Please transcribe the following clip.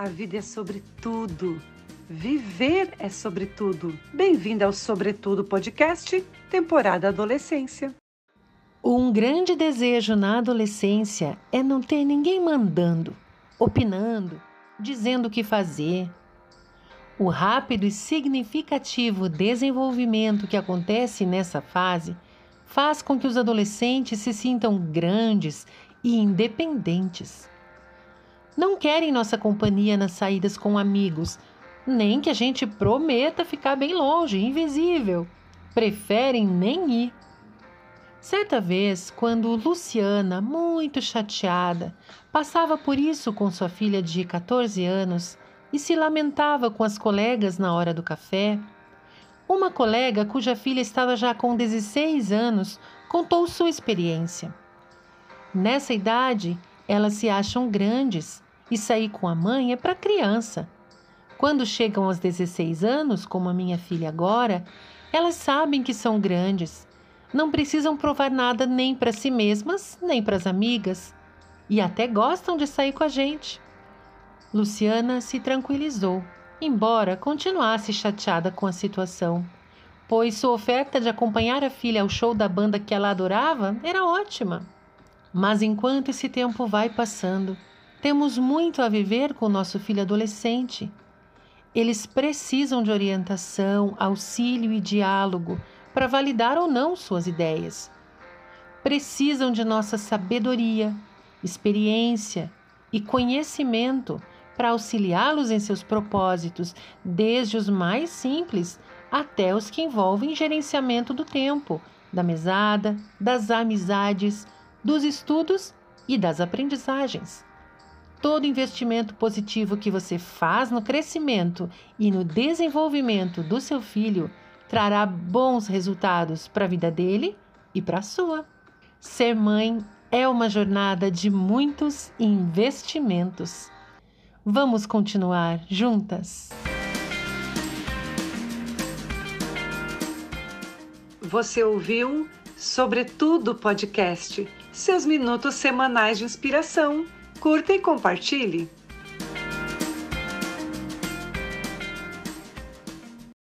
A vida é sobre tudo. Viver é sobre tudo. Bem-vinda ao Sobretudo Podcast, temporada Adolescência. Um grande desejo na adolescência é não ter ninguém mandando, opinando, dizendo o que fazer. O rápido e significativo desenvolvimento que acontece nessa fase faz com que os adolescentes se sintam grandes e independentes. Não querem nossa companhia nas saídas com amigos, nem que a gente prometa ficar bem longe, invisível. Preferem nem ir. Certa vez, quando Luciana, muito chateada, passava por isso com sua filha de 14 anos e se lamentava com as colegas na hora do café, uma colega cuja filha estava já com 16 anos contou sua experiência. Nessa idade, elas se acham grandes e sair com a mãe é para criança. Quando chegam aos 16 anos, como a minha filha agora, elas sabem que são grandes. Não precisam provar nada nem para si mesmas, nem para as amigas. E até gostam de sair com a gente. Luciana se tranquilizou, embora continuasse chateada com a situação, pois sua oferta de acompanhar a filha ao show da banda que ela adorava era ótima. Mas enquanto esse tempo vai passando, temos muito a viver com nosso filho adolescente. Eles precisam de orientação, auxílio e diálogo para validar ou não suas ideias. Precisam de nossa sabedoria, experiência e conhecimento para auxiliá-los em seus propósitos, desde os mais simples até os que envolvem gerenciamento do tempo, da mesada, das amizades, dos estudos e das aprendizagens. Todo investimento positivo que você faz no crescimento e no desenvolvimento do seu filho trará bons resultados para a vida dele e para a sua. Ser mãe é uma jornada de muitos investimentos. Vamos continuar juntas? Você ouviu Sobretudo Podcast, seus minutos semanais de inspiração Curta e compartilhe.